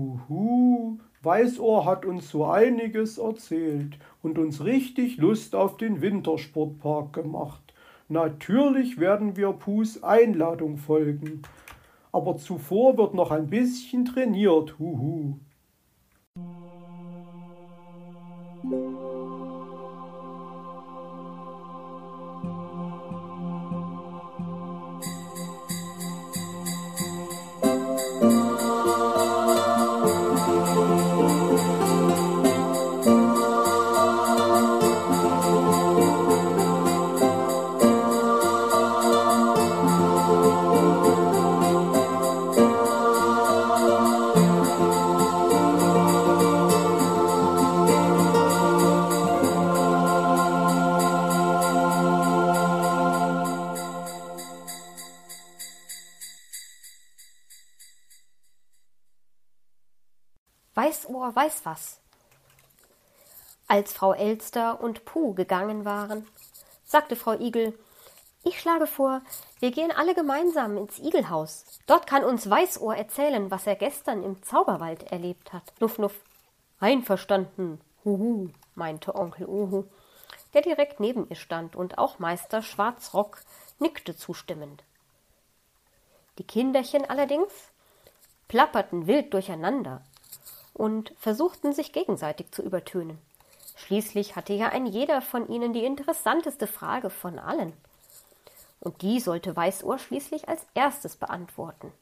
Huhu, Weißohr hat uns so einiges erzählt und uns richtig Lust auf den Wintersportpark gemacht. Natürlich werden wir Pus Einladung folgen, aber zuvor wird noch ein bisschen trainiert. Huhu. Weißohr weiß was. Als Frau Elster und Puh gegangen waren, sagte Frau Igel, ich schlage vor, wir gehen alle gemeinsam ins Igelhaus. Dort kann uns Weißohr erzählen, was er gestern im Zauberwald erlebt hat. Nuff, nuff. Einverstanden. Huhu, meinte Onkel Uhu, der direkt neben ihr stand, und auch Meister Schwarzrock nickte zustimmend. Die Kinderchen allerdings plapperten wild durcheinander, und versuchten sich gegenseitig zu übertönen. Schließlich hatte ja ein jeder von ihnen die interessanteste Frage von allen. Und die sollte Weißohr schließlich als erstes beantworten.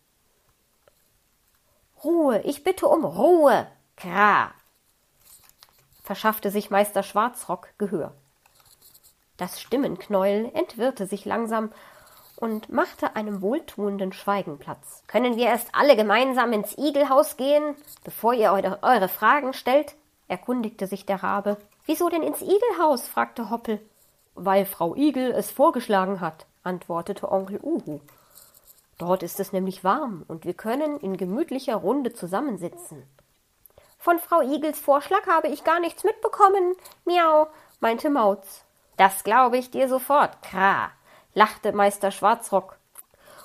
Ruhe, ich bitte um Ruhe. Kra. verschaffte sich Meister Schwarzrock Gehör. Das Stimmenknäuel entwirrte sich langsam und machte einem wohltuenden Schweigen Platz. Können wir erst alle gemeinsam ins Igelhaus gehen, bevor ihr eure, eure Fragen stellt? erkundigte sich der Rabe. Wieso denn ins Igelhaus? fragte Hoppel. Weil Frau Igel es vorgeschlagen hat, antwortete Onkel Uhu. Dort ist es nämlich warm und wir können in gemütlicher Runde zusammensitzen. Von Frau Igels Vorschlag habe ich gar nichts mitbekommen, miau, meinte Mauz. Das glaube ich dir sofort, kra, lachte Meister Schwarzrock.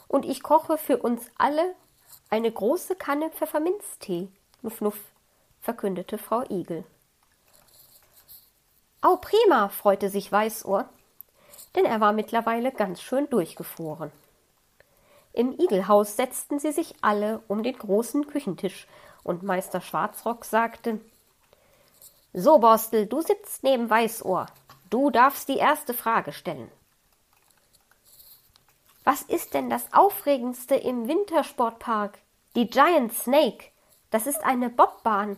Und ich koche für uns alle eine große Kanne Pfefferminztee. Nuff, nuff, verkündete Frau Igel. Au prima, freute sich Weißohr, denn er war mittlerweile ganz schön durchgefroren. Im Igelhaus setzten sie sich alle um den großen Küchentisch, und Meister Schwarzrock sagte So, Borstel, du sitzt neben Weißohr. Du darfst die erste Frage stellen. Was ist denn das Aufregendste im Wintersportpark? Die Giant Snake. Das ist eine Bobbahn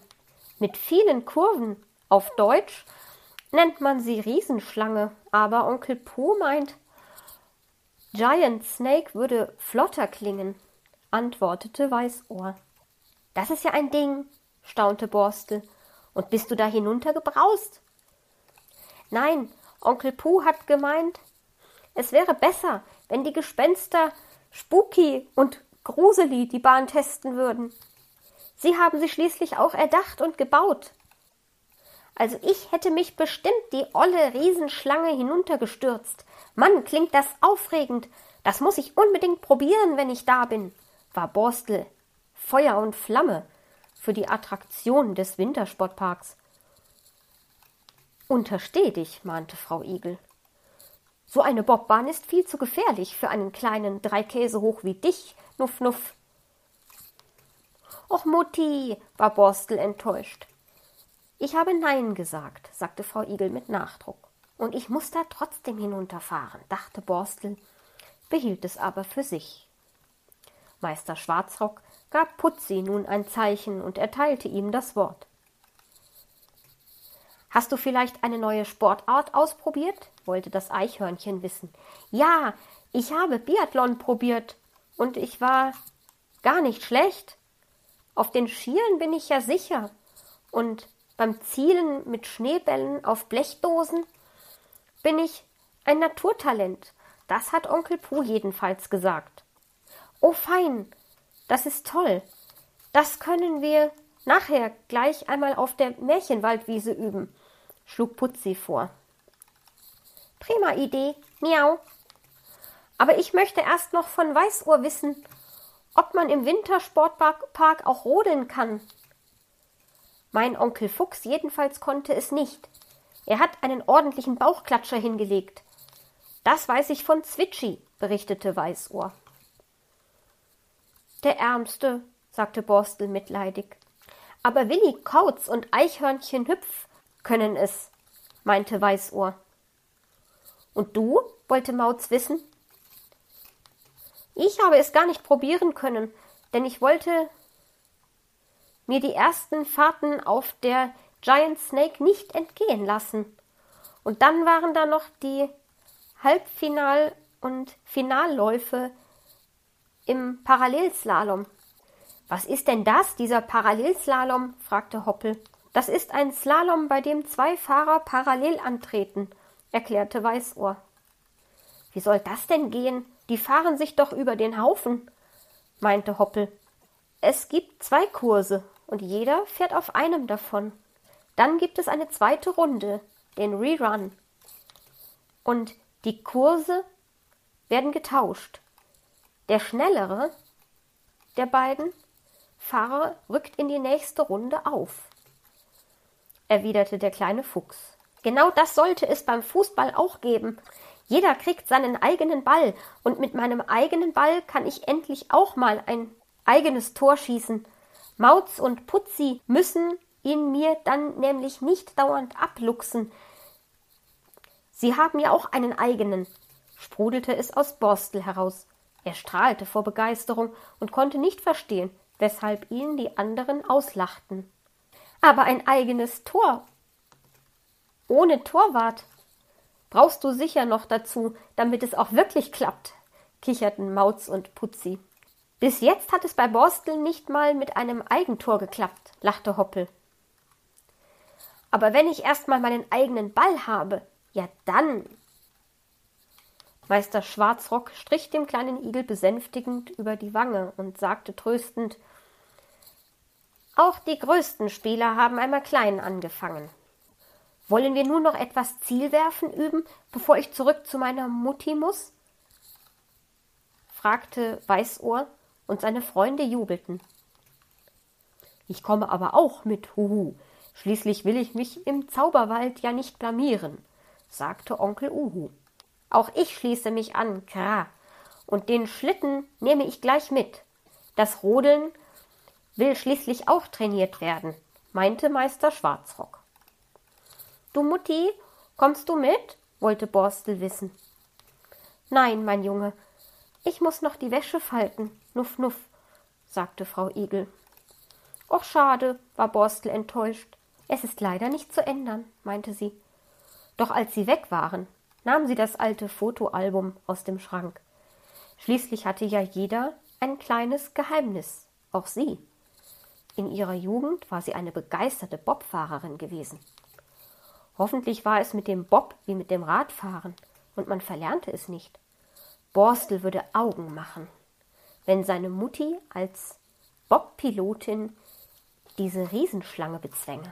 mit vielen Kurven. Auf Deutsch nennt man sie Riesenschlange, aber Onkel Po meint, Giant Snake würde flotter klingen, antwortete Weißohr. Das ist ja ein Ding, staunte Borstel. Und bist du da hinuntergebraust? Nein, Onkel Puh hat gemeint, es wäre besser, wenn die Gespenster Spooky und Gruseli die Bahn testen würden. Sie haben sie schließlich auch erdacht und gebaut. Also ich hätte mich bestimmt die olle Riesenschlange hinuntergestürzt. Mann, klingt das aufregend. Das muss ich unbedingt probieren, wenn ich da bin, war Borstel Feuer und Flamme für die Attraktion des Wintersportparks. Untersteh dich, mahnte Frau Igel. So eine Bobbahn ist viel zu gefährlich für einen kleinen drei Käse hoch wie dich, Nuff Nuff. Och Mutti, war Borstel enttäuscht. Ich habe Nein gesagt, sagte Frau Igel mit Nachdruck. Und ich muss da trotzdem hinunterfahren, dachte Borstel, behielt es aber für sich. Meister Schwarzrock gab Putzi nun ein Zeichen und erteilte ihm das Wort. Hast du vielleicht eine neue Sportart ausprobiert? wollte das Eichhörnchen wissen. Ja, ich habe Biathlon probiert und ich war gar nicht schlecht. Auf den Schielen bin ich ja sicher. Und beim Zielen mit Schneebällen auf Blechdosen bin ich ein Naturtalent. Das hat Onkel Puh jedenfalls gesagt. Oh fein, das ist toll. Das können wir nachher gleich einmal auf der Märchenwaldwiese üben schlug Putzi vor. Prima Idee, miau. Aber ich möchte erst noch von Weißohr wissen, ob man im Wintersportpark auch rodeln kann, Mein Onkel Fuchs jedenfalls konnte es nicht. Er hat einen ordentlichen Bauchklatscher hingelegt. Das weiß ich von Zwitschi, berichtete Weißohr. Der Ärmste, sagte Borstel mitleidig. Aber Willi Kautz und Eichhörnchen Hüpf können es, meinte Weißohr. Und du? wollte Mauz wissen. Ich habe es gar nicht probieren können, denn ich wollte mir die ersten Fahrten auf der Giant Snake nicht entgehen lassen. Und dann waren da noch die Halbfinal- und Finalläufe im Parallelslalom. Was ist denn das, dieser Parallelslalom? fragte Hoppel. Das ist ein Slalom, bei dem zwei Fahrer parallel antreten, erklärte Weißohr. Wie soll das denn gehen? Die fahren sich doch über den Haufen, meinte Hoppel. Es gibt zwei Kurse, und jeder fährt auf einem davon. Dann gibt es eine zweite Runde, den Rerun. Und die Kurse werden getauscht. Der schnellere der beiden Fahrer rückt in die nächste Runde auf, erwiderte der kleine Fuchs. Genau das sollte es beim Fußball auch geben. Jeder kriegt seinen eigenen Ball, und mit meinem eigenen Ball kann ich endlich auch mal ein eigenes Tor schießen. Mauz und Putzi müssen ihn mir dann nämlich nicht dauernd abluchsen. Sie haben ja auch einen eigenen, sprudelte es aus Borstel heraus. Er strahlte vor Begeisterung und konnte nicht verstehen, weshalb ihn die anderen auslachten. Aber ein eigenes Tor ohne Torwart brauchst du sicher noch dazu, damit es auch wirklich klappt, kicherten Mauz und Putzi. Bis jetzt hat es bei Borstel nicht mal mit einem Eigentor geklappt, lachte Hoppel. Aber wenn ich erst mal meinen eigenen Ball habe, ja dann. Meister Schwarzrock strich dem kleinen Igel besänftigend über die Wange und sagte tröstend Auch die größten Spieler haben einmal klein angefangen. Wollen wir nun noch etwas Zielwerfen üben, bevor ich zurück zu meiner Mutti muss? fragte Weißohr, und seine Freunde jubelten. Ich komme aber auch mit, Huhu. Schließlich will ich mich im Zauberwald ja nicht blamieren, sagte Onkel Uhu. Auch ich schließe mich an, Kra. Und den Schlitten nehme ich gleich mit. Das Rodeln will schließlich auch trainiert werden, meinte Meister Schwarzrock. Du Mutti, kommst du mit? wollte Borstel wissen. Nein, mein Junge, ich muss noch die Wäsche falten. Nuff, nuff, sagte Frau Igel. Och, schade, war Borstel enttäuscht. Es ist leider nicht zu ändern, meinte sie. Doch als sie weg waren, nahm sie das alte Fotoalbum aus dem Schrank. Schließlich hatte ja jeder ein kleines Geheimnis, auch sie. In ihrer Jugend war sie eine begeisterte Bobfahrerin gewesen. Hoffentlich war es mit dem Bob wie mit dem Radfahren, und man verlernte es nicht. Borstel würde Augen machen, wenn seine Mutti als Bobpilotin diese Riesenschlange bezwänge.